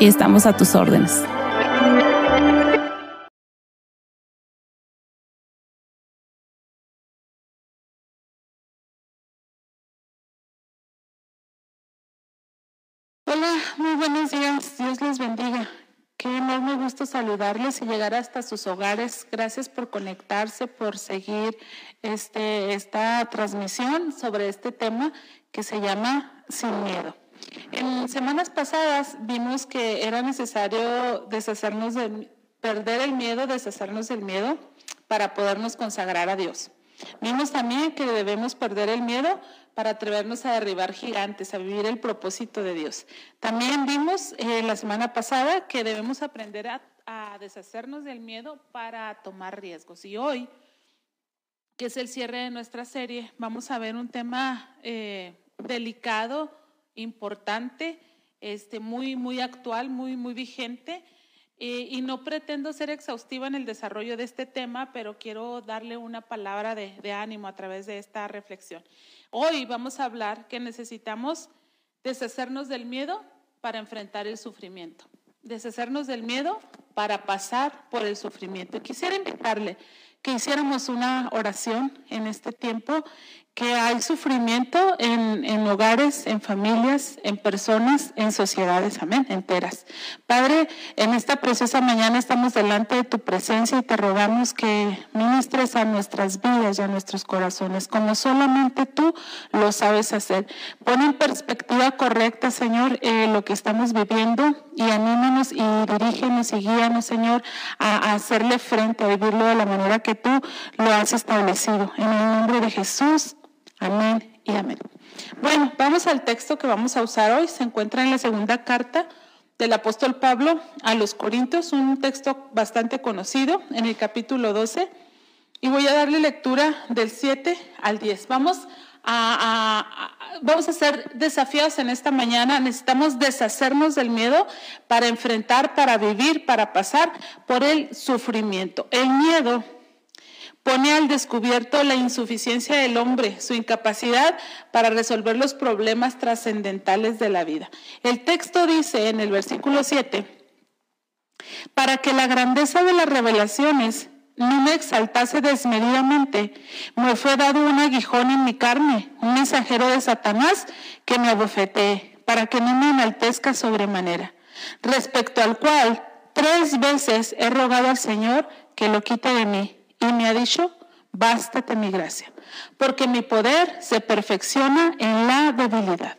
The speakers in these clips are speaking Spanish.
y estamos a tus órdenes. Hola, muy buenos días. Dios les bendiga. Qué enorme gusto saludarles y llegar hasta sus hogares. Gracias por conectarse, por seguir este, esta transmisión sobre este tema que se llama Sin Miedo. En semanas pasadas vimos que era necesario deshacernos de, perder el miedo, deshacernos del miedo para podernos consagrar a Dios. Vimos también que debemos perder el miedo para atrevernos a derribar gigantes, a vivir el propósito de Dios. También vimos eh, la semana pasada que debemos aprender a, deshacernos del miedo para tomar riesgos. Y hoy, que es el cierre de nuestra serie, vamos a ver un tema eh, delicado, importante, este, muy, muy actual, muy, muy vigente. Eh, y no pretendo ser exhaustiva en el desarrollo de este tema, pero quiero darle una palabra de, de ánimo a través de esta reflexión. Hoy vamos a hablar que necesitamos deshacernos del miedo para enfrentar el sufrimiento, deshacernos del miedo para pasar por el sufrimiento. Quisiera invitarle que hiciéramos una oración en este tiempo que hay sufrimiento en, en, hogares, en familias, en personas, en sociedades, amén, enteras. Padre, en esta preciosa mañana estamos delante de tu presencia y te rogamos que ministres a nuestras vidas y a nuestros corazones, como solamente tú lo sabes hacer. Pon en perspectiva correcta, Señor, eh, lo que estamos viviendo y anímanos y dirígenos y guíanos, Señor, a, a hacerle frente, a vivirlo de la manera que tú lo has establecido. En el nombre de Jesús. Amén y amén. Bueno, vamos al texto que vamos a usar hoy. Se encuentra en la segunda carta del apóstol Pablo a los Corintios, un texto bastante conocido en el capítulo 12. Y voy a darle lectura del 7 al 10. Vamos a, vamos a ser desafiados en esta mañana. Necesitamos deshacernos del miedo para enfrentar, para vivir, para pasar por el sufrimiento. El miedo Pone al descubierto la insuficiencia del hombre, su incapacidad para resolver los problemas trascendentales de la vida. El texto dice en el versículo 7, para que la grandeza de las revelaciones no me exaltase desmedidamente, me fue dado un aguijón en mi carne, un mensajero de Satanás que me abofetee, para que no me enaltezca sobremanera, respecto al cual tres veces he rogado al Señor que lo quite de mí y me ha dicho, bástate mi gracia, porque mi poder se perfecciona en la debilidad.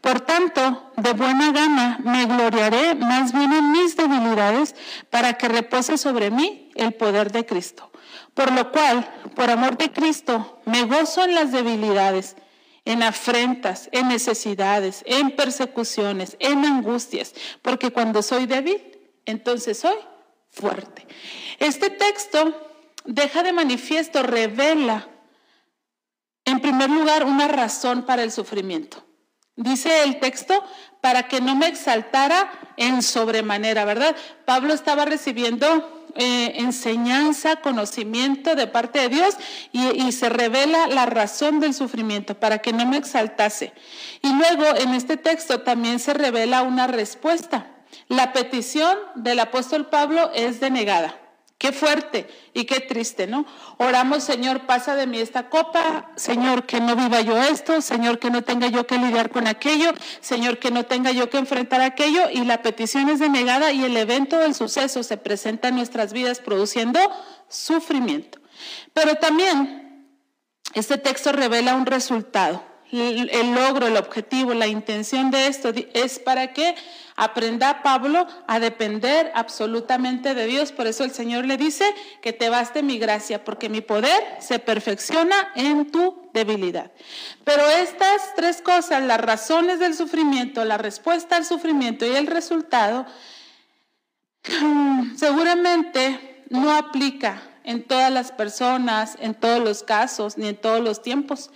Por tanto, de buena gana me gloriaré más bien en mis debilidades para que repose sobre mí el poder de Cristo. Por lo cual, por amor de Cristo, me gozo en las debilidades, en afrentas, en necesidades, en persecuciones, en angustias, porque cuando soy débil, entonces soy fuerte. Este texto deja de manifiesto, revela, en primer lugar, una razón para el sufrimiento. Dice el texto, para que no me exaltara en sobremanera, ¿verdad? Pablo estaba recibiendo eh, enseñanza, conocimiento de parte de Dios y, y, se revela la razón del sufrimiento para que no me exaltase. Y luego en este texto también se revela una respuesta. La petición del apóstol Pablo es denegada. Qué fuerte y qué triste, ¿no? Oramos, Señor, pasa de mí esta copa, Señor, que no viva yo esto, Señor, que no tenga yo que lidiar con aquello, Señor, que no tenga yo que enfrentar aquello, y la petición es denegada y el evento del suceso se presenta en nuestras vidas produciendo sufrimiento. Pero también este texto revela un resultado el logro, el objetivo, la intención de esto es para que aprenda Pablo a depender absolutamente de Dios. Por eso el Señor le dice que te baste mi gracia, porque mi poder se perfecciona en tu debilidad. Pero estas tres cosas, las razones del sufrimiento, la respuesta al sufrimiento y el resultado, seguramente no aplica en todas las personas, en todos los casos, ni en todos los tiempos.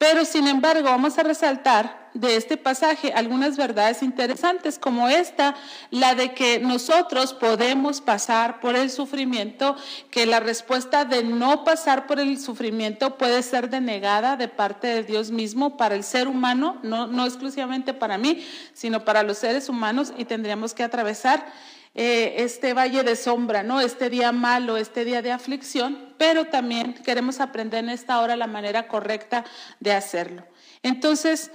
Pero sin embargo, vamos a resaltar de este pasaje algunas verdades interesantes, como esta, la de que nosotros podemos pasar por el sufrimiento, que la respuesta de no pasar por el sufrimiento puede ser denegada de parte de Dios mismo para el ser humano, no, no exclusivamente para mí, sino para los seres humanos, y tendríamos que atravesar eh, este valle de sombra, ¿no? Este día malo, este día de aflicción, pero también queremos aprender en esta hora la manera correcta de hacerlo. Entonces,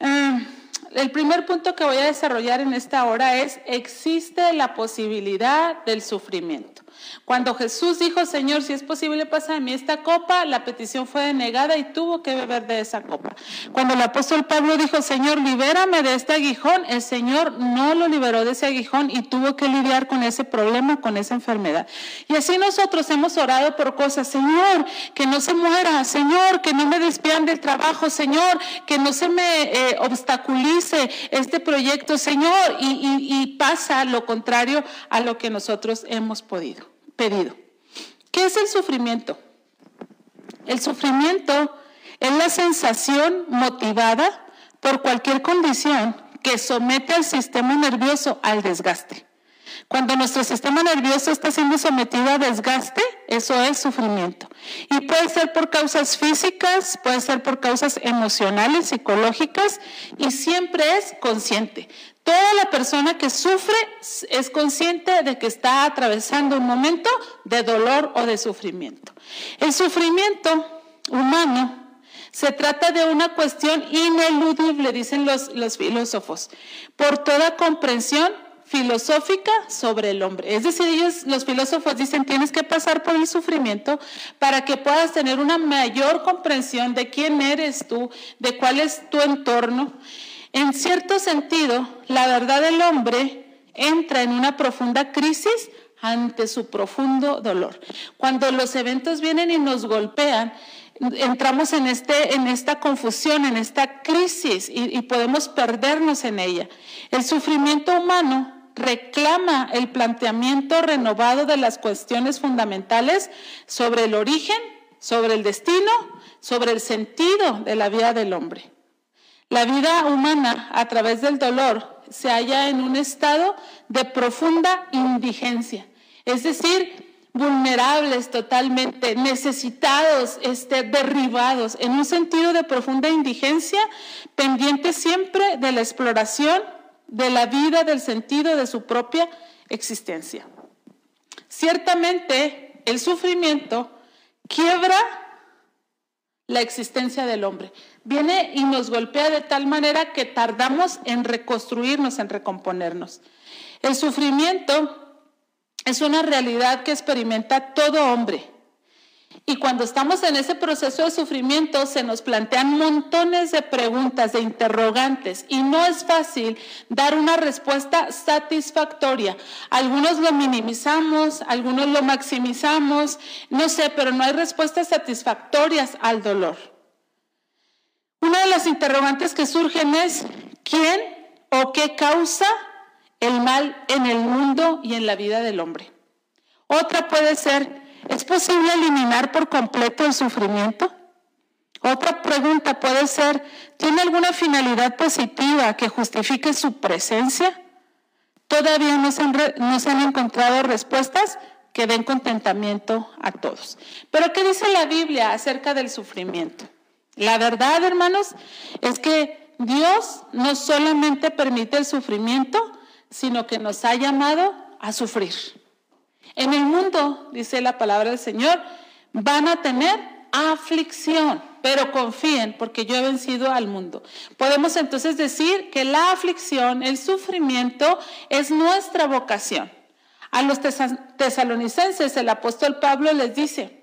eh, el primer punto que voy a desarrollar en esta hora es, existe la posibilidad del sufrimiento. Cuando Jesús dijo, Señor, si es posible, pasa de mí esta copa, la petición fue denegada y tuvo que beber de esa copa. Cuando el apóstol Pablo dijo, Señor, libérame de este aguijón, el Señor no lo liberó de ese aguijón y tuvo que lidiar con ese problema, con esa enfermedad. Y así nosotros hemos orado por cosas, Señor, que no se muera, Señor, que no me despidan del trabajo, Señor, que no se me eh, obstaculice este proyecto, Señor, y pasa lo contrario a lo que nosotros hemos podido pedido. ¿Qué es el sufrimiento? El sufrimiento es la sensación motivada por cualquier condición que somete al sistema nervioso al desgaste. Cuando nuestro sistema nervioso está siendo sometido a desgaste, eso es sufrimiento. Y puede ser por causas físicas, puede ser por causas emocionales, psicológicas, y siempre es consciente. Toda la persona que sufre es consciente de que está atravesando un momento de dolor o de sufrimiento. El sufrimiento humano se trata de una cuestión ineludible, dicen los, los filósofos, por toda comprensión filosófica sobre el hombre. Es decir, ellos, los filósofos dicen, tienes que pasar por el sufrimiento para que puedas tener una mayor comprensión de quién eres tú, de cuál es tu entorno. En cierto sentido, la verdad del hombre entra en una profunda crisis ante su profundo dolor. Cuando los eventos vienen y nos golpean, entramos en, este, en esta confusión, en esta crisis y, y podemos perdernos en ella. El sufrimiento humano reclama el planteamiento renovado de las cuestiones fundamentales sobre el origen, sobre el destino, sobre el sentido de la vida del hombre. La vida humana a través del dolor se halla en un estado de profunda indigencia, es decir, vulnerables totalmente, necesitados, este, derribados, en un sentido de profunda indigencia, pendientes siempre de la exploración de la vida, del sentido de su propia existencia. Ciertamente, el sufrimiento quiebra la existencia del hombre. Viene y nos golpea de tal manera que tardamos en reconstruirnos, en recomponernos. El sufrimiento es una realidad que experimenta todo hombre y cuando estamos en ese proceso de sufrimiento se nos plantean montones de preguntas, de interrogantes y no es fácil dar una respuesta satisfactoria. Algunos lo minimizamos, algunos lo maximizamos, no sé, pero no hay respuestas satisfactorias al dolor. Una de las interrogantes que surgen es, ¿quién o qué causa el mal en el mundo y en la vida del hombre? Otra puede ser, ¿Es posible eliminar por completo el sufrimiento? Otra pregunta puede ser, ¿tiene alguna finalidad positiva que justifique su presencia? Todavía no se han, encontrado respuestas que den contentamiento a todos. Pero ¿qué dice la Biblia acerca del sufrimiento? La verdad, hermanos, es que Dios no solamente permite el sufrimiento, sino que nos ha llamado a sufrir. En el mundo, dice la palabra del Señor, van a tener aflicción, pero confíen porque yo he vencido al mundo. Podemos entonces decir que la aflicción, el sufrimiento es nuestra vocación. A los tesalonicenses el apóstol Pablo les dice,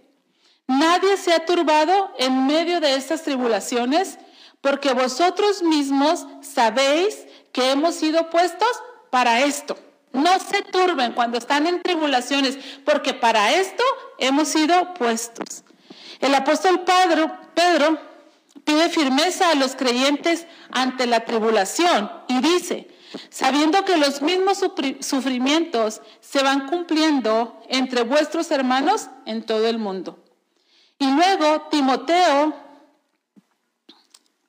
nadie se ha turbado en medio de estas tribulaciones porque vosotros mismos sabéis que hemos sido puestos para esto. No se turben cuando están en tribulaciones, porque para esto hemos sido puestos. El apóstol Pedro, Pedro pide firmeza a los creyentes ante la tribulación y dice, sabiendo que los mismos sufrimientos se van cumpliendo entre vuestros hermanos en todo el mundo. Y luego Timoteo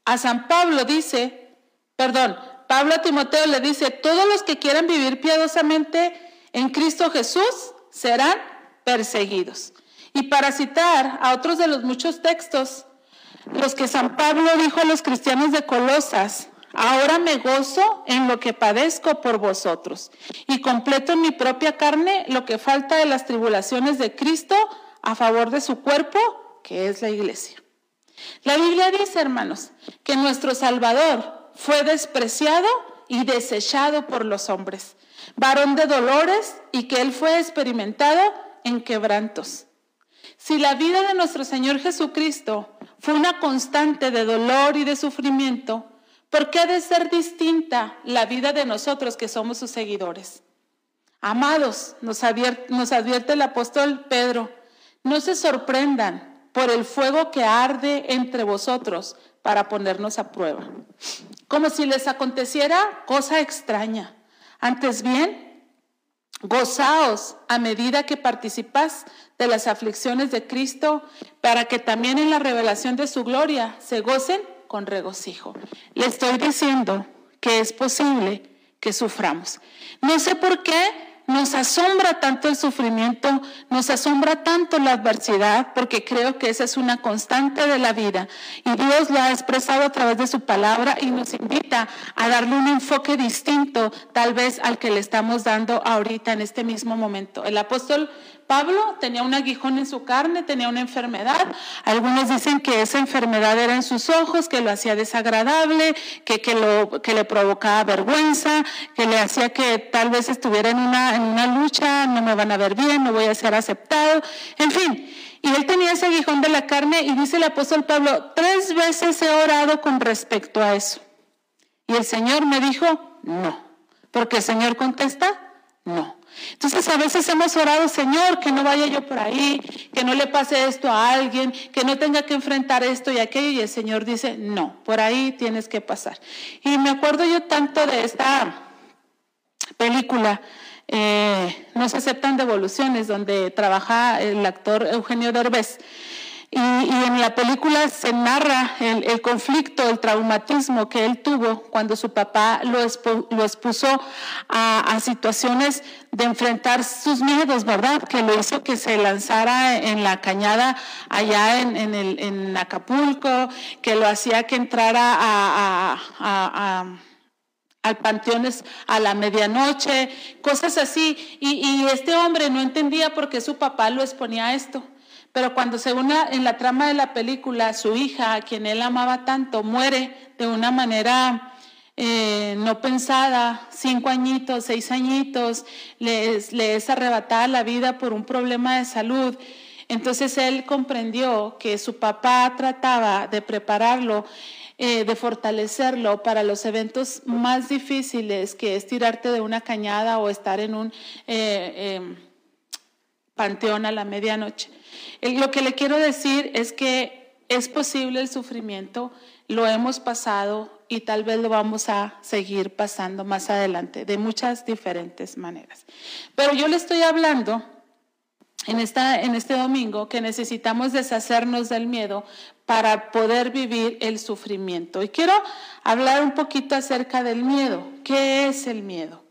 a San Pablo dice, perdón, Pablo a Timoteo le dice, todos los que quieran vivir piadosamente en Cristo Jesús serán perseguidos. Y para citar a otros de los muchos textos, los que San Pablo dijo a los cristianos de Colosas, ahora me gozo en lo que padezco por vosotros y completo en mi propia carne lo que falta de las tribulaciones de Cristo a favor de su cuerpo, que es la iglesia. La Biblia dice, hermanos, que nuestro Salvador fue despreciado y desechado por los hombres, varón de dolores y que él fue experimentado en quebrantos. Si la vida de nuestro Señor Jesucristo fue una constante de dolor y de sufrimiento, ¿por qué ha de ser distinta la vida de nosotros que somos sus seguidores? Amados, nos advierte, nos advierte el apóstol Pedro, no se sorprendan por el fuego que arde entre vosotros para ponernos a prueba como si les aconteciera cosa extraña. Antes bien, gozaos a medida que participas de las aflicciones de Cristo, para que también en la revelación de su gloria se gocen con regocijo. Le estoy diciendo que es posible que suframos. No sé por qué nos asombra tanto el sufrimiento, nos asombra tanto la adversidad, porque creo que esa es una constante de la vida. Y Dios lo ha expresado a través de su palabra y nos invita a darle un enfoque distinto tal vez al que le estamos dando ahorita en este mismo momento. El apóstol Pablo tenía un aguijón en su carne, tenía una enfermedad. Algunos dicen que esa enfermedad era en sus ojos, que lo hacía desagradable, que, que, lo, que le provocaba vergüenza, que le hacía que tal vez estuviera en una, en una lucha, no me van a ver bien, no voy a ser aceptado. En fin, y él tenía ese aguijón de la carne y dice el apóstol Pablo, tres veces he orado con respecto a eso. Y el Señor me dijo, no, porque el Señor contesta, no. Entonces a veces hemos orado, Señor, que no vaya yo por ahí, que no le pase esto a alguien, que no tenga que enfrentar esto y aquello. Y el Señor dice, no, por ahí tienes que pasar. Y me acuerdo yo tanto de esta película, eh, No se aceptan devoluciones, donde trabaja el actor Eugenio Derbez. Y, en la película se narra el, conflicto, el traumatismo que él tuvo cuando su papá lo, expuso a, situaciones de enfrentar sus miedos, ¿verdad? Que lo hizo que se lanzara en la cañada allá en, en, Acapulco, que lo hacía que entrara a, al panteón a la medianoche, cosas así. Y, y este hombre no entendía por qué su papá lo exponía a esto. Pero cuando según en la trama de la película, su hija, a quien él amaba tanto, muere de una manera eh, no pensada, cinco añitos, seis añitos, le, es arrebatada la vida por un problema de salud. Entonces él comprendió que su papá trataba de prepararlo, eh, de fortalecerlo para los eventos más difíciles, que es tirarte de una cañada o estar en un eh, em, panteón a la medianoche. Lo que le quiero decir es que es posible el sufrimiento, lo hemos pasado y tal vez lo vamos a seguir pasando más adelante de muchas diferentes maneras. Pero yo le estoy hablando en, esta, en este domingo que necesitamos deshacernos del miedo para poder vivir el sufrimiento. Y quiero hablar un poquito acerca del miedo. ¿Qué es el miedo?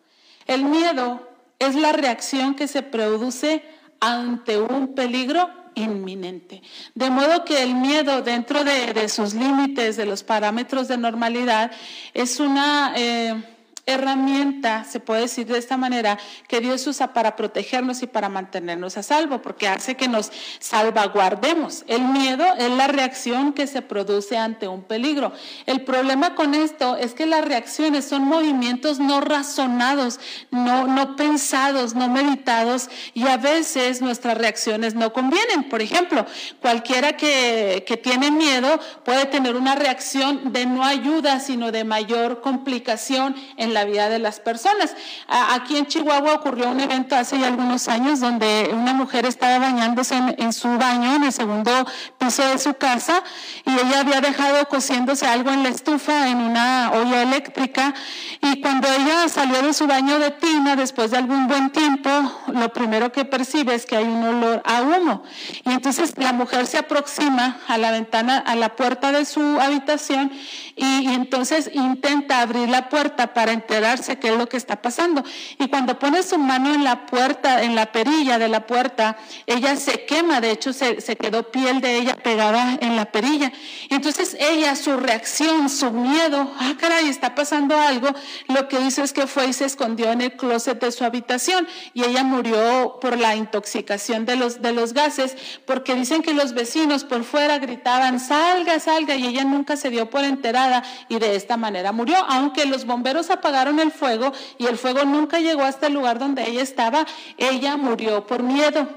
El miedo es la reacción que se produce ante un peligro inminente. De modo que el miedo dentro de, sus límites, de los parámetros de normalidad, es una... Eh, herramienta, se puede decir de esta manera, que Dios usa para protegernos y para mantenernos a salvo, porque hace que nos salvaguardemos. El miedo es la reacción que se produce ante un peligro. El problema con esto es que las reacciones son movimientos no razonados, no, no pensados, no meditados, y a veces nuestras reacciones no convienen. Por ejemplo, cualquiera que, que tiene miedo puede tener una reacción de no ayuda, sino de mayor complicación en la vida de las personas. Aquí en Chihuahua ocurrió un evento hace ya algunos años donde una mujer estaba bañándose en, su baño en el segundo piso de su casa y ella había dejado cociéndose algo en la estufa en una olla eléctrica y cuando ella salió de su baño de tina después de algún buen tiempo, lo primero que percibe es que hay un olor a humo y entonces la mujer se aproxima a la ventana, a la puerta de su habitación y, y entonces intenta abrir la puerta para enterarse qué es lo que está pasando. Y cuando pone su mano en la puerta, en la perilla de la puerta, ella se quema, de hecho se, se quedó piel de ella pegada en la perilla. Entonces ella, su reacción, su miedo, ah, caray, está pasando algo, lo que hizo es que fue y se escondió en el closet de su habitación y ella murió por la intoxicación de los, de los gases, porque dicen que los vecinos por fuera gritaban, salga, salga, y ella nunca se dio por enterada y de esta manera murió, aunque los bomberos apagaron el fuego y el fuego nunca llegó hasta el lugar donde ella estaba, ella murió por miedo.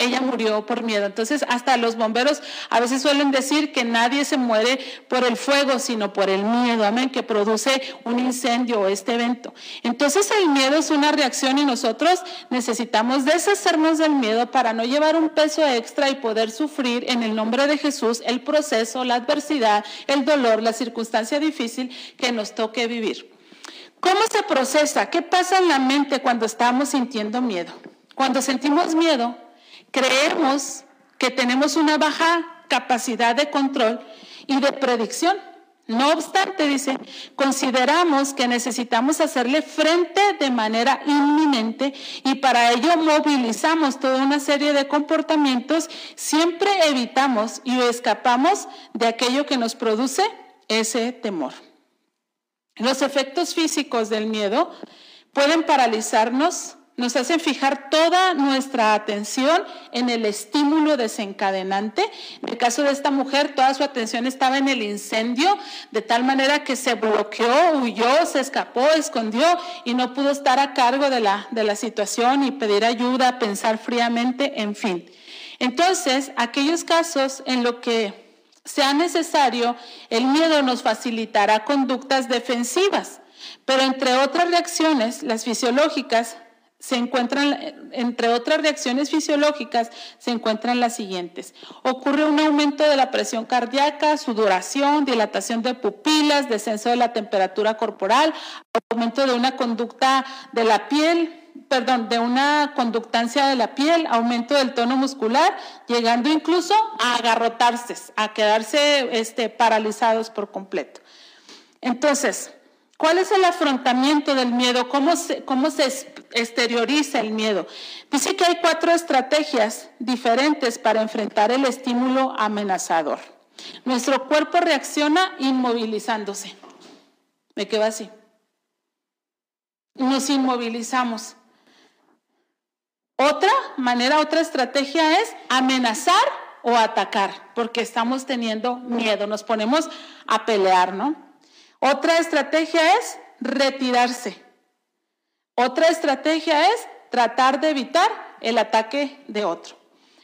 Ella murió por miedo. Entonces, hasta los bomberos a veces suelen decir que nadie se muere por el fuego, sino por el miedo, amén, que produce un incendio o este evento. Entonces, el miedo es una reacción y nosotros necesitamos deshacernos del miedo para no llevar un peso extra y poder sufrir en el nombre de Jesús el proceso, la adversidad, el dolor, la circunstancia difícil que nos toque vivir. ¿Cómo se procesa? ¿Qué pasa en la mente cuando estamos sintiendo miedo? Cuando sentimos miedo, creemos que tenemos una baja capacidad de control y de predicción. No obstante, dice, consideramos que necesitamos hacerle frente de manera inminente y para ello movilizamos toda una serie de comportamientos, siempre evitamos y escapamos de aquello que nos produce ese temor. Los efectos físicos del miedo pueden paralizarnos, nos hacen fijar toda nuestra atención en el estímulo desencadenante. En el caso de esta mujer, toda su atención estaba en el incendio, de tal manera que se bloqueó, huyó, se escapó, escondió y no pudo estar a cargo de la, de la situación y pedir ayuda, pensar fríamente, en fin. Entonces, aquellos casos en los que sea necesario, el miedo nos facilitará conductas defensivas, pero entre otras reacciones, las fisiológicas, se encuentran, entre otras reacciones fisiológicas, se encuentran las siguientes. Ocurre un aumento de la presión cardíaca, sudoración, dilatación de pupilas, descenso de la temperatura corporal, aumento de una conducta de la piel, perdón, de una conductancia de la piel, aumento del tono muscular, llegando incluso a agarrotarse, a quedarse este, paralizados por completo. Entonces, ¿cuál es el afrontamiento del miedo? ¿Cómo se, cómo se exterioriza el miedo? Dice que hay cuatro estrategias diferentes para enfrentar el estímulo amenazador. Nuestro cuerpo reacciona inmovilizándose. Me quedo así. Nos inmovilizamos. Otra manera, otra estrategia es amenazar o atacar, porque estamos teniendo miedo, nos ponemos a pelear, ¿no? Otra estrategia es retirarse. Otra estrategia es tratar de evitar el ataque de otro.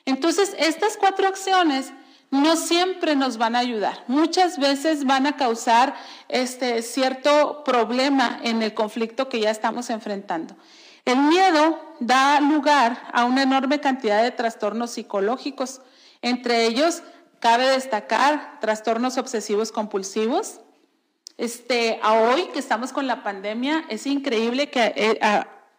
Entonces, estas cuatro acciones no siempre nos van a ayudar. Muchas veces van a causar este cierto problema en el conflicto que ya estamos enfrentando. El miedo da lugar a una enorme cantidad de trastornos psicológicos. Entre ellos, cabe destacar trastornos obsesivos compulsivos. Este, a hoy que estamos con la pandemia, es increíble que eh,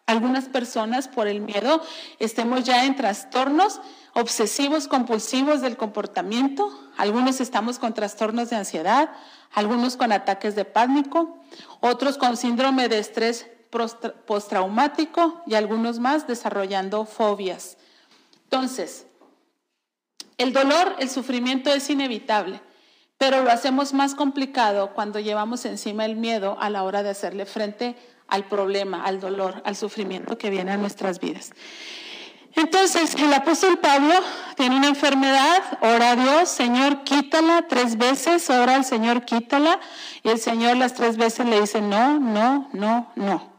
algunas personas por el miedo estemos ya en trastornos obsesivos compulsivos del comportamiento. Algunos estamos con trastornos de ansiedad, algunos con ataques de pánico, otros con síndrome de estrés postraumático y algunos más desarrollando fobias. Entonces, el dolor, el sufrimiento es inevitable, pero lo hacemos más complicado cuando llevamos encima el miedo a la hora de hacerle frente al problema, al dolor, al sufrimiento que viene a nuestras vidas. Entonces, el apóstol Pablo tiene una enfermedad, ora a Dios, Señor, quítala tres veces, ora al Señor, quítala, y el Señor las tres veces le dice, no, no, no, no.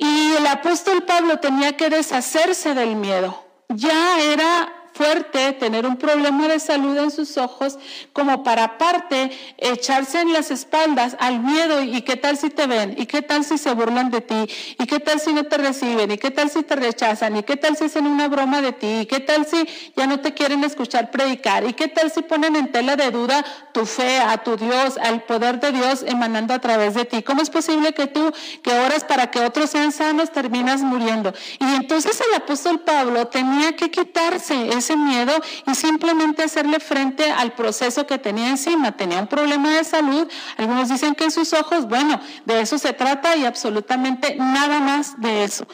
Y el apóstol Pablo tenía que deshacerse del miedo. Ya era fuerte, tener un problema de salud en sus ojos, como para aparte echarse en las espaldas al miedo y qué tal si te ven, y qué tal si se burlan de ti, y qué tal si no te reciben, y qué tal si te rechazan, y qué tal si hacen una broma de ti, y qué tal si ya no te quieren escuchar predicar, y qué tal si ponen en tela de duda tu fe a tu Dios, al poder de Dios emanando a través de ti. ¿Cómo es posible que tú, que oras para que otros sean sanos, terminas muriendo? Y entonces el apóstol Pablo tenía que quitarse ese miedo y simplemente hacerle frente al proceso que tenía encima. Tenía un problema de salud, algunos dicen que en sus ojos, bueno, de eso se trata y absolutamente nada más de eso.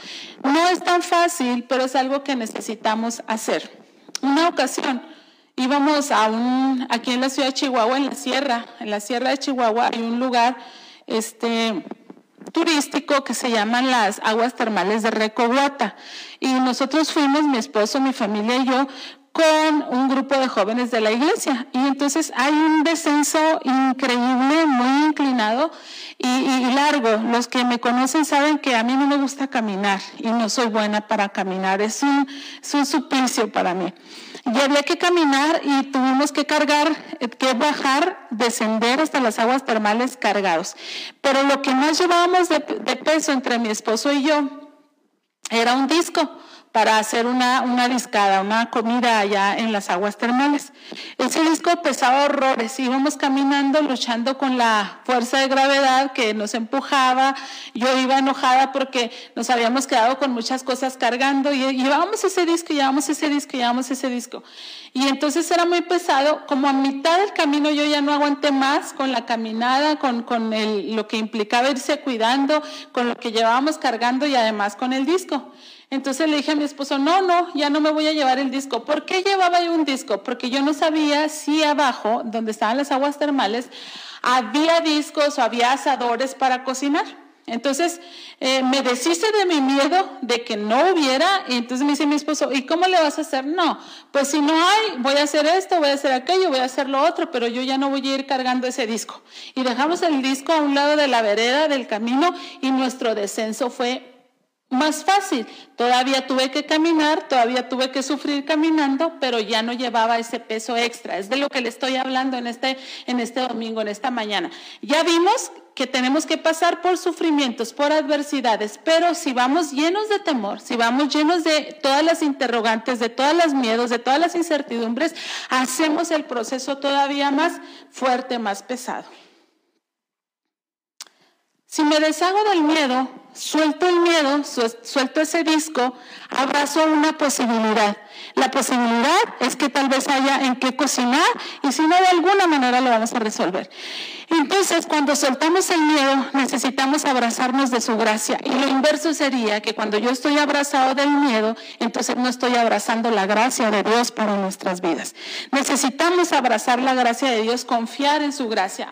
No es tan fácil, pero es algo que necesitamos hacer. Una ocasión íbamos a un, aquí en la ciudad de Chihuahua, en la sierra, en la sierra de Chihuahua hay un lugar, este, turístico que se llaman las aguas termales de Recoguata. Y nosotros fuimos, mi esposo, mi familia y yo, con un grupo de jóvenes de la iglesia. Y entonces hay un descenso increíble, muy inclinado y, largo. Los que me conocen saben que a mí no me gusta caminar y no soy buena para caminar. Es un, es un suplicio para mí. Y había que caminar y tuvimos que cargar, eh, que bajar, descender hasta las aguas termales cargados. Pero lo que más llevábamos de, de peso entre mi esposo y yo era un disco para hacer una, una discada, una comida allá en las aguas termales. Ese disco pesaba horrores, íbamos caminando, luchando con la fuerza de gravedad que nos empujaba, yo iba enojada porque nos habíamos quedado con muchas cosas cargando y llevábamos ese disco, llevábamos ese disco, llevábamos ese disco. Y entonces era muy pesado, como a mitad del camino yo ya no aguanté más con la caminada, con, con el, lo que implicaba irse cuidando, con lo que llevábamos cargando y además con el disco. Entonces le dije a mi esposo, no, no, ya no me voy a llevar el disco. ¿Por qué llevaba yo un disco? Porque yo no sabía si abajo, donde estaban las aguas termales, había discos o había asadores para cocinar. Entonces eh, me deshice de mi miedo de que no hubiera y entonces me dice mi esposo, ¿y cómo le vas a hacer? No, pues si no hay, voy a hacer esto, voy a hacer aquello, voy a hacer lo otro, pero yo ya no voy a ir cargando ese disco. Y dejamos el disco a un lado de la vereda del camino y nuestro descenso fue más fácil. Todavía tuve que caminar, todavía tuve que sufrir caminando, pero ya no llevaba ese peso extra. Es de lo que le estoy hablando en este, en este domingo, en esta mañana. Ya vimos que tenemos que pasar por sufrimientos, por adversidades, pero si vamos llenos de temor, si vamos llenos de todas las interrogantes, de todos los miedos, de todas las incertidumbres, hacemos el proceso todavía más fuerte, más pesado. Si me deshago del miedo, suelto el miedo, suelto ese disco, abrazo una posibilidad. La posibilidad es que tal vez haya en qué cocinar y si no, de alguna manera lo vamos a resolver. Entonces, cuando soltamos el miedo, necesitamos abrazarnos de su gracia. Y lo inverso sería que cuando yo estoy abrazado del miedo, entonces no estoy abrazando la gracia de Dios para nuestras vidas. Necesitamos abrazar la gracia de Dios, confiar en su gracia.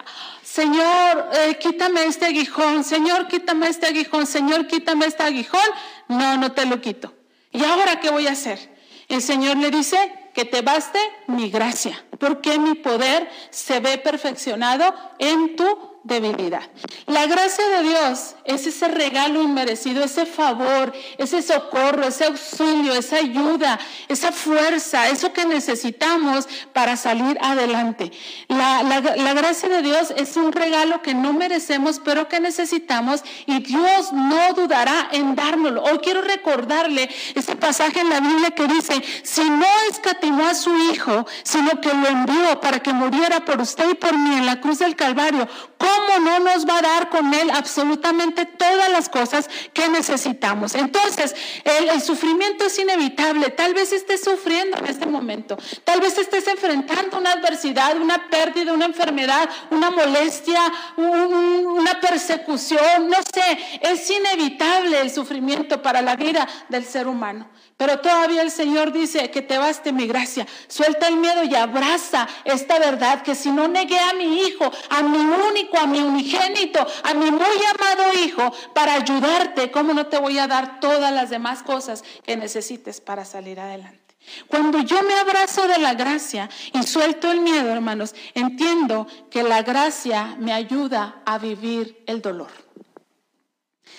Señor, eh, quítame este aguijón, Señor, quítame este aguijón, Señor, quítame este aguijón. No, no te lo quito. ¿Y ahora qué voy a hacer? El Señor le dice que te baste mi gracia, porque mi poder se ve perfeccionado en tu debilidad. La gracia de Dios es ese regalo inmerecido, ese favor, ese socorro, ese auxilio, esa ayuda, esa fuerza, eso que necesitamos para salir adelante. La, la, gracia de Dios es un regalo que no merecemos, pero que necesitamos y Dios no dudará en dárnoslo. Hoy quiero recordarle ese pasaje en la Biblia que dice, si no escatimó a su Hijo, sino que lo envió para que muriera por usted y por mí en la cruz del Calvario, ¿cómo ¿cómo no nos va a dar con Él absolutamente todas las cosas que necesitamos? Entonces, el, sufrimiento es inevitable. Tal vez estés sufriendo en este momento. Tal vez estés enfrentando una adversidad, una pérdida, una enfermedad, una molestia, una persecución. No sé, es inevitable el sufrimiento para la vida del ser humano. Pero todavía el Señor dice que te baste mi gracia. Suelta el miedo y abraza esta verdad que si no negué a mi hijo, a mi único, a mi unigénito, a mi muy amado hijo, para ayudarte, ¿cómo no te voy a dar todas las demás cosas que necesites para salir adelante? Cuando yo me abrazo de la gracia y suelto el miedo, hermanos, entiendo que la gracia me ayuda a vivir el dolor.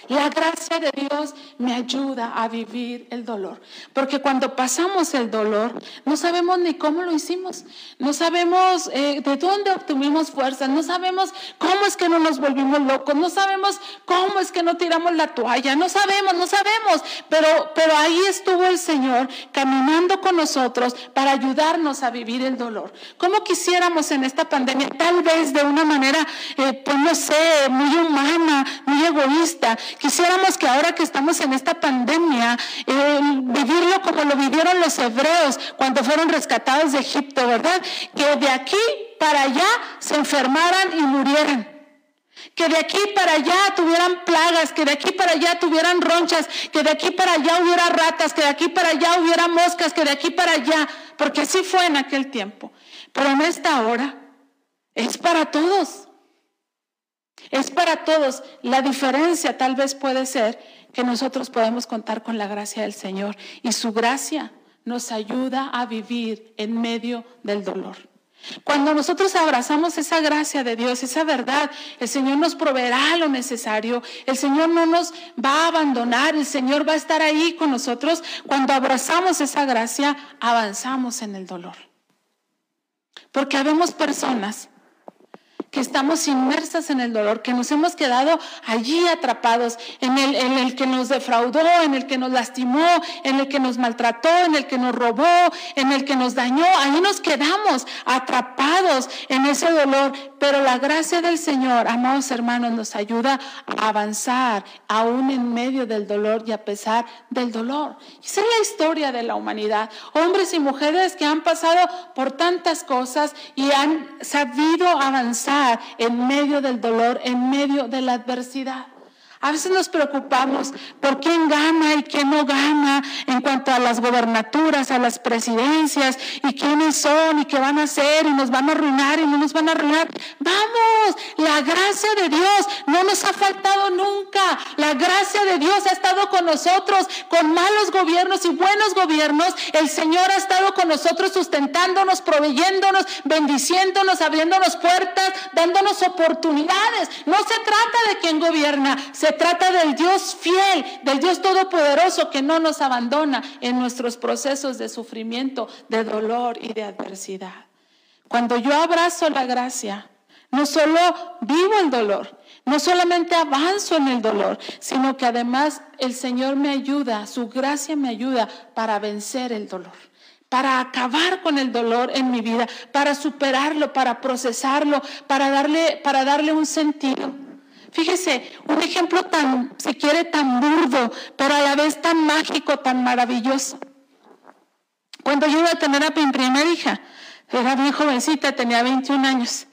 La gracia de Dios me ayuda a vivir el dolor, porque cuando pasamos el dolor no sabemos ni cómo lo hicimos, no sabemos eh, de dónde obtuvimos fuerza, no sabemos cómo es que no nos volvimos locos, no sabemos cómo es que no tiramos la toalla, no sabemos, no sabemos, pero, pero ahí estuvo el Señor caminando con nosotros para ayudarnos a vivir el dolor. ¿Cómo quisiéramos en esta pandemia, tal vez de una manera, eh, pues no sé, muy humana, muy egoísta, Quisiéramos que ahora que estamos en esta pandemia, vivirlo como lo vivieron los hebreos cuando fueron rescatados de Egipto, ¿verdad? Que de aquí para allá se enfermaran y murieran. Que de aquí para allá tuvieran plagas, que de aquí para allá tuvieran ronchas, que de aquí para allá hubiera ratas, que de aquí para allá hubiera moscas, que de aquí para allá, porque así fue en aquel tiempo. Pero en esta hora es para todos. Es para todos. La diferencia tal vez puede ser que nosotros podemos contar con la gracia del Señor y su gracia nos ayuda a vivir en medio del dolor. Cuando nosotros abrazamos esa gracia de Dios, esa verdad, el Señor nos proveerá lo necesario, el Señor no nos va a abandonar, el Señor va a estar ahí con nosotros. Cuando abrazamos esa gracia, avanzamos en el dolor. Porque habemos personas que estamos inmersas en el dolor, que nos hemos quedado allí atrapados en el, en el que nos defraudó, en el que nos lastimó, en el que nos maltrató, en el que nos robó, en el que nos dañó. Ahí nos quedamos atrapados en ese dolor. Pero la gracia del Señor, amados hermanos, nos ayuda a avanzar aún en medio del dolor y a pesar del dolor. Esa es la historia de la humanidad. Hombres y mujeres que han pasado por tantas cosas y han sabido avanzar en medio del dolor, en medio de la adversidad. A veces nos preocupamos por quién gana y quién no gana en cuanto a las gobernaturas, a las presidencias y quiénes son y qué van a hacer y nos van a arruinar y no nos van a arruinar. Vamos, la gracia de Dios no nos ha faltado nunca. La gracia de Dios ha estado con nosotros, con malos gobiernos y buenos gobiernos. El Señor ha estado con nosotros sustentándonos, proveyéndonos, bendiciéndonos, abriéndonos puertas, dándonos oportunidades. No se trata de quién gobierna, se trata del Dios fiel, del Dios todopoderoso que no nos abandona en nuestros procesos de sufrimiento, de dolor y de adversidad. Cuando yo abrazo la gracia, no solo vivo el dolor, no solamente avanzo en el dolor, sino que además el Señor me ayuda, su gracia me ayuda para vencer el dolor para acabar con el dolor en mi vida, para superarlo, para procesarlo, para darle, para darle un sentido. Fíjese, un ejemplo tan, se quiere, tan burdo, pero a la vez tan mágico, tan maravilloso. Cuando yo iba a tener a mi primera hija, era bien jovencita, tenía 21 años.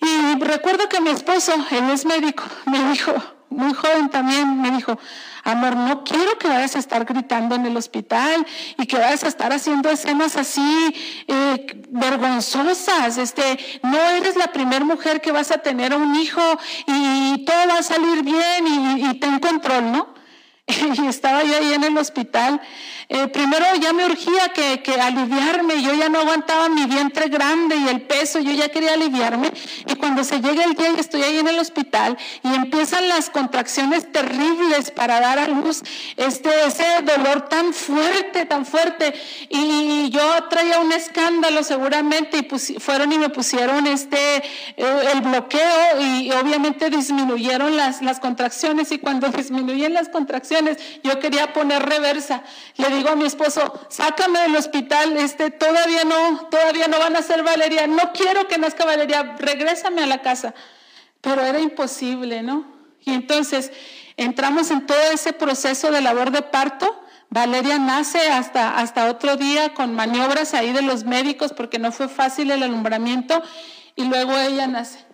Y recuerdo que mi esposo, él es médico, me dijo, muy joven también, me dijo, amor, no quiero que vayas a estar gritando en el hospital y que vayas a estar haciendo escenas así eh, vergonzosas. Este, no eres la primera mujer que vas a tener un hijo y todo va a salir bien y, y ten control, ¿no? y estaba yo ahí en el hospital. Eh, primero ya me urgía que, que, aliviarme, yo ya no aguantaba mi vientre grande y el peso, yo ya quería aliviarme. Y cuando se llega el día y estoy ahí en el hospital y empiezan las contracciones terribles para dar a luz, este, ese dolor tan fuerte, tan fuerte. Y yo traía un escándalo seguramente y fueron y me pusieron este, eh, el bloqueo y obviamente disminuyeron las, las contracciones y cuando disminuyen las contracciones, yo quería poner reversa. Le digo a mi esposo, sácame del hospital, este, todavía no, todavía no van a ser Valeria, no quiero que nazca Valeria, regrésame a la casa. pero era imposible, ¿no? Y entonces entramos en todo ese proceso de labor de parto. Valeria nace hasta, hasta otro día con maniobras ahí de los médicos porque no fue fácil el alumbramiento y luego ella nace.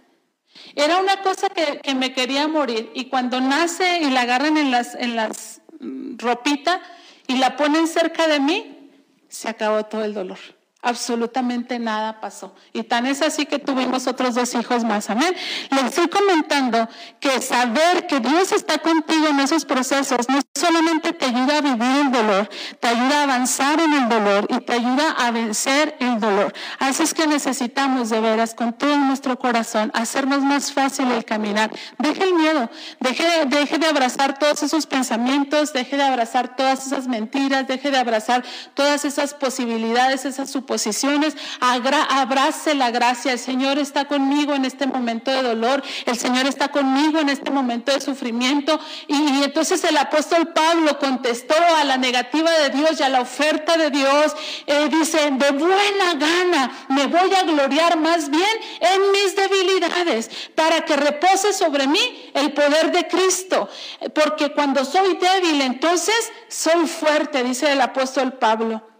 Era una cosa que, me quería morir. Y cuando nace y la agarran en las, en las mm, ropita y la ponen cerca de mí, se acabó todo el dolor absolutamente nada pasó. Y tan es así que tuvimos otros dos hijos más. Amén. Le estoy comentando que saber que Dios está contigo en esos procesos no solamente te ayuda a vivir el dolor, te ayuda a avanzar en el dolor y te ayuda a vencer el dolor. Así es que necesitamos de veras con todo nuestro corazón hacernos más fácil el caminar. Deje el miedo, deje, deje de abrazar todos esos pensamientos, deje de abrazar todas esas mentiras, deje de abrazar todas esas posibilidades, esas suposiciones posiciones, abrace la gracia. El Señor está conmigo en este momento de dolor, el Señor está conmigo en este momento de sufrimiento. Y, entonces el apóstol Pablo contestó a la negativa de Dios y a la oferta de Dios. Eh, dice, de buena gana me voy a gloriar más bien en mis debilidades para que repose sobre mí el poder de Cristo. Porque cuando soy débil, entonces soy fuerte, dice el apóstol Pablo.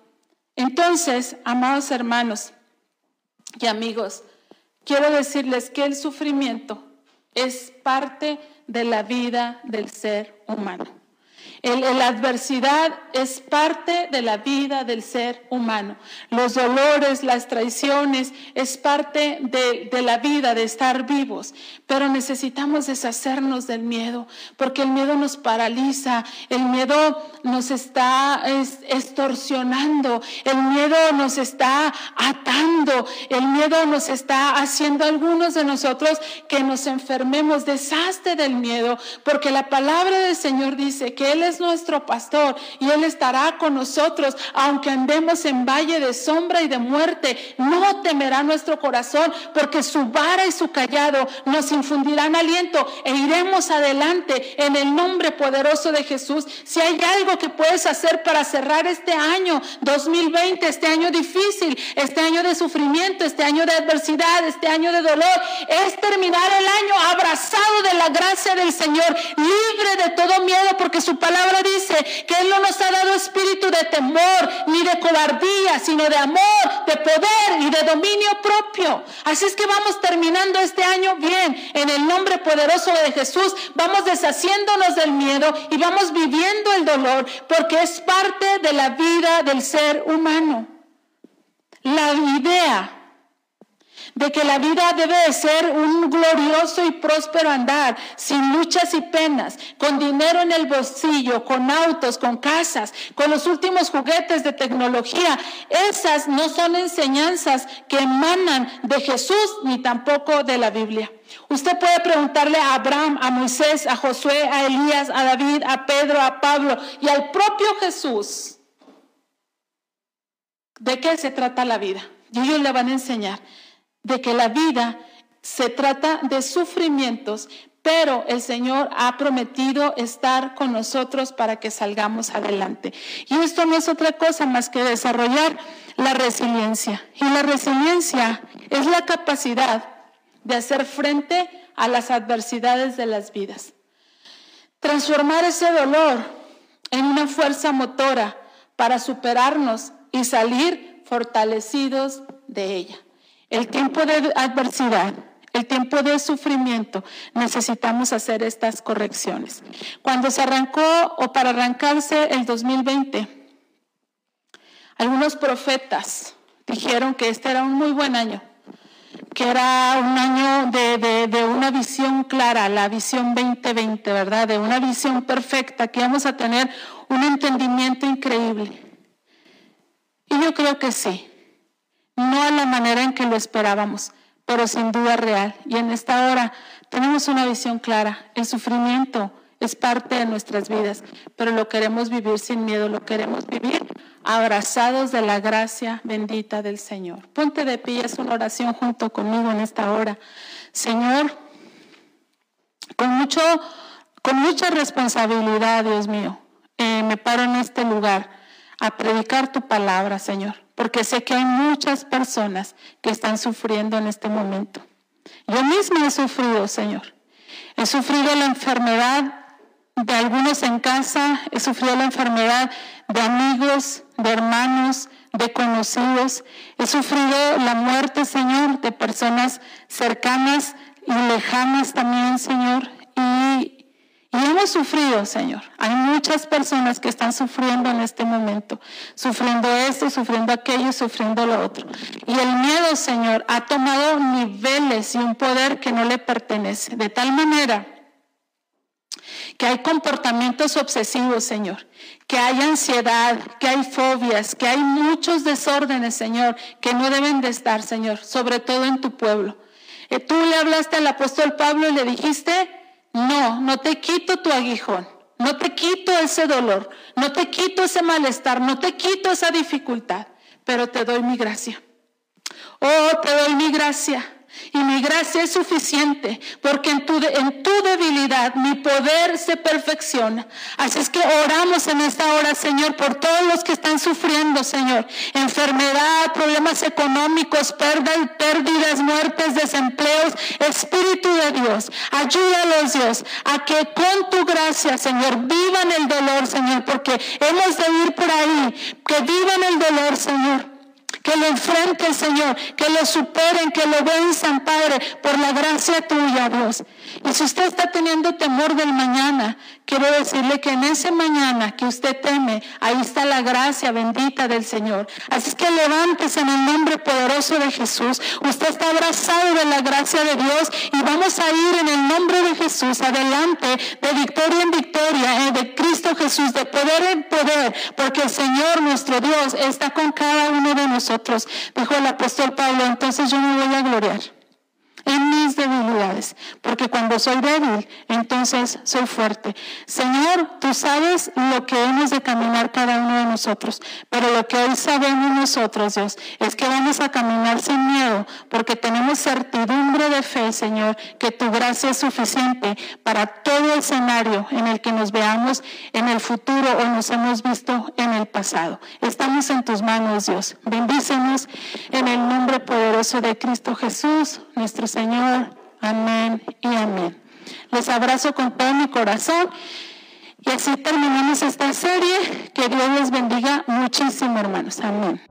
Entonces, amados hermanos y amigos, quiero decirles que el sufrimiento es parte de la vida del ser humano la adversidad es parte de la vida del ser humano. Los dolores, las traiciones, es parte de, la vida, de estar vivos. Pero necesitamos deshacernos del miedo, porque el miedo nos paraliza, el miedo nos está extorsionando, el miedo nos está atando, el miedo nos está haciendo algunos de nosotros que nos enfermemos. Deshazte del miedo, porque la palabra del Señor dice que Él es nuestro pastor y Él estará con nosotros, aunque andemos en valle de sombra y de muerte. No temerá nuestro corazón, porque su vara y su callado nos infundirán aliento e iremos adelante en el nombre poderoso de Jesús. Si hay algo que puedes hacer para cerrar este año 2020, este año difícil, este año de sufrimiento, este año de adversidad, este año de dolor, es terminar el año abrazado de la gracia del Señor, libre de todo miedo, porque su palabra dice que Él no nos ha dado espíritu de temor ni de cobardía, sino de amor, de poder y de dominio propio. Así es que vamos terminando este año bien. En el nombre poderoso de Jesús vamos deshaciéndonos del miedo y vamos viviendo el dolor porque es parte de la vida del ser humano. La idea de que la vida debe ser un glorioso y próspero andar, sin luchas y penas, con dinero en el bolsillo, con autos, con casas, con los últimos juguetes de tecnología. Esas no son enseñanzas que emanan de Jesús ni tampoco de la Biblia. Usted puede preguntarle a Abraham, a Moisés, a Josué, a Elías, a David, a Pedro, a Pablo y al propio Jesús. ¿De qué se trata la vida? Y ellos le van a enseñar de que la vida se trata de sufrimientos, pero el Señor ha prometido estar con nosotros para que salgamos adelante. Y esto no es otra cosa más que desarrollar la resiliencia. Y la resiliencia es la capacidad de hacer frente a las adversidades de las vidas. Transformar ese dolor en una fuerza motora para superarnos y salir fortalecidos de ella. El tiempo de adversidad, el tiempo de sufrimiento, necesitamos hacer estas correcciones. Cuando se arrancó o para arrancarse el 2020, algunos profetas dijeron que este era un muy buen año, que era un año de, una visión clara, la visión 2020, ¿verdad? De una visión perfecta, que vamos a tener un entendimiento increíble. Y yo creo que sí, no a la manera en que lo esperábamos, pero sin duda real. Y en esta hora tenemos una visión clara. El sufrimiento es parte de nuestras vidas, pero lo queremos vivir sin miedo, lo queremos vivir abrazados de la gracia bendita del Señor. Ponte de pie, es una oración junto conmigo en esta hora. Señor, con, mucho, con mucha responsabilidad, Dios mío, eh, me paro en este lugar a predicar tu palabra, Señor porque sé que hay muchas personas que están sufriendo en este momento. Yo misma he sufrido, Señor. He sufrido la enfermedad de algunos en casa, he sufrido la enfermedad de amigos, de hermanos, de conocidos. He sufrido la muerte, Señor, de personas cercanas y lejanas también, Señor. Y, hemos sufrido, Señor. Hay muchas personas que están sufriendo en este momento, sufriendo esto, sufriendo aquello, sufriendo lo otro. Y el miedo, Señor, ha tomado niveles y un poder que no le pertenece. De tal manera que hay comportamientos obsesivos, Señor, que hay ansiedad, que hay fobias, que hay muchos desórdenes, Señor, que no deben de estar, Señor, sobre todo en tu pueblo. Eh, tú le hablaste al apóstol Pablo y le dijiste, no, no te quito tu aguijón, no te quito ese dolor, no te quito ese malestar, no te quito esa dificultad, pero te doy mi gracia. Oh, te doy mi gracia. Y mi gracia es suficiente porque en tu, en tu debilidad mi poder se perfecciona. Así es que oramos en esta hora, Señor, por todos los que están sufriendo, Señor. Enfermedad, problemas económicos, pérdidas, muertes, desempleos. Espíritu de Dios, ayúdalos, Dios, a que con tu gracia, Señor, vivan el dolor, Señor, porque hemos de ir por ahí. Que vivan el dolor, Señor que lo enfrenten, Señor, que lo superen, que lo venzan, Padre, por la gracia tuya, Dios. Y si usted está teniendo temor del mañana, quiero decirle que en ese mañana que usted teme, ahí está la gracia bendita del Señor. Así que levántese en el nombre poderoso de Jesús. Usted está abrazado de la gracia de Dios y vamos a ir en el nombre de Jesús adelante, de victoria en victoria, eh, de Cristo Jesús, de poder en poder, porque el Señor nuestro Dios está con cada uno de nosotros. Dijo el apóstol Pablo, entonces yo me voy a gloriar en mis debilidades, porque cuando soy débil, entonces soy fuerte. Señor, tú sabes lo que hemos de caminar cada uno de nosotros, pero lo que hoy sabemos nosotros, Dios, es que vamos a caminar sin miedo, porque tenemos certidumbre de fe, Señor, que tu gracia es suficiente para todo escenario en el que nos veamos en el futuro o nos hemos visto en el pasado. Estamos en tus manos, Dios. Bendícenos en el nombre poderoso de Cristo Jesús, nuestro Señor. Amén y amén. Les abrazo con todo mi corazón. Y así terminamos esta serie. Que Dios les bendiga muchísimo, hermanos. Amén.